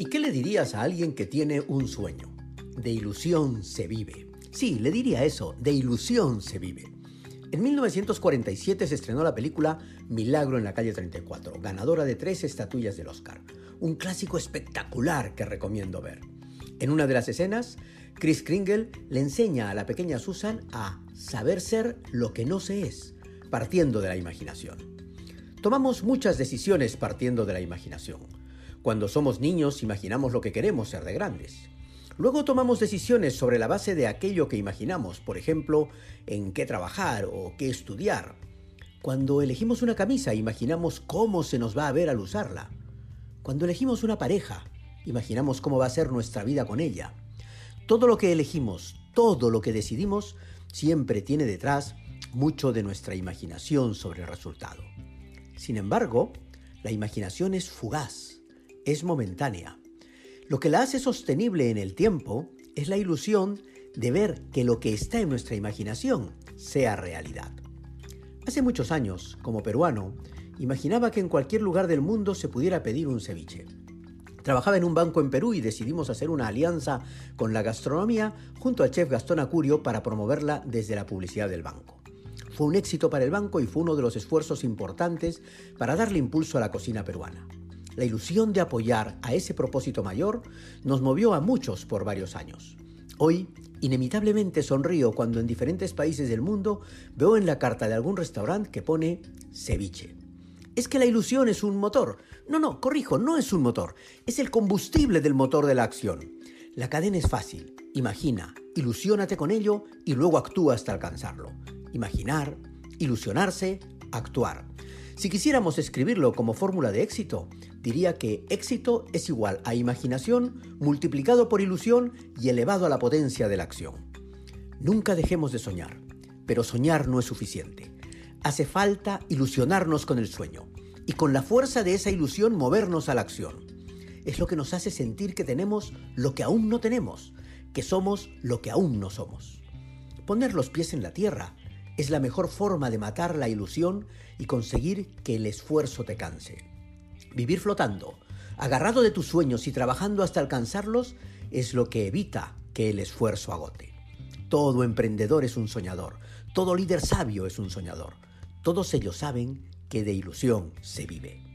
¿Y qué le dirías a alguien que tiene un sueño? De ilusión se vive. Sí, le diría eso, de ilusión se vive. En 1947 se estrenó la película Milagro en la calle 34, ganadora de tres estatuillas del Oscar. Un clásico espectacular que recomiendo ver. En una de las escenas, Chris Kringle le enseña a la pequeña Susan a saber ser lo que no se es, partiendo de la imaginación. Tomamos muchas decisiones partiendo de la imaginación. Cuando somos niños imaginamos lo que queremos ser de grandes. Luego tomamos decisiones sobre la base de aquello que imaginamos, por ejemplo, en qué trabajar o qué estudiar. Cuando elegimos una camisa imaginamos cómo se nos va a ver al usarla. Cuando elegimos una pareja, imaginamos cómo va a ser nuestra vida con ella. Todo lo que elegimos, todo lo que decidimos, siempre tiene detrás mucho de nuestra imaginación sobre el resultado. Sin embargo, la imaginación es fugaz es momentánea. Lo que la hace sostenible en el tiempo es la ilusión de ver que lo que está en nuestra imaginación sea realidad. Hace muchos años, como peruano, imaginaba que en cualquier lugar del mundo se pudiera pedir un ceviche. Trabajaba en un banco en Perú y decidimos hacer una alianza con la gastronomía junto al chef Gastón Acurio para promoverla desde la publicidad del banco. Fue un éxito para el banco y fue uno de los esfuerzos importantes para darle impulso a la cocina peruana. La ilusión de apoyar a ese propósito mayor nos movió a muchos por varios años. Hoy, inevitablemente sonrío cuando en diferentes países del mundo veo en la carta de algún restaurante que pone ceviche. Es que la ilusión es un motor. No, no, corrijo, no es un motor. Es el combustible del motor de la acción. La cadena es fácil. Imagina, ilusiónate con ello y luego actúa hasta alcanzarlo. Imaginar, ilusionarse, actuar. Si quisiéramos escribirlo como fórmula de éxito, diría que éxito es igual a imaginación multiplicado por ilusión y elevado a la potencia de la acción. Nunca dejemos de soñar, pero soñar no es suficiente. Hace falta ilusionarnos con el sueño y con la fuerza de esa ilusión movernos a la acción. Es lo que nos hace sentir que tenemos lo que aún no tenemos, que somos lo que aún no somos. Poner los pies en la tierra es la mejor forma de matar la ilusión y conseguir que el esfuerzo te canse. Vivir flotando, agarrado de tus sueños y trabajando hasta alcanzarlos, es lo que evita que el esfuerzo agote. Todo emprendedor es un soñador, todo líder sabio es un soñador. Todos ellos saben que de ilusión se vive.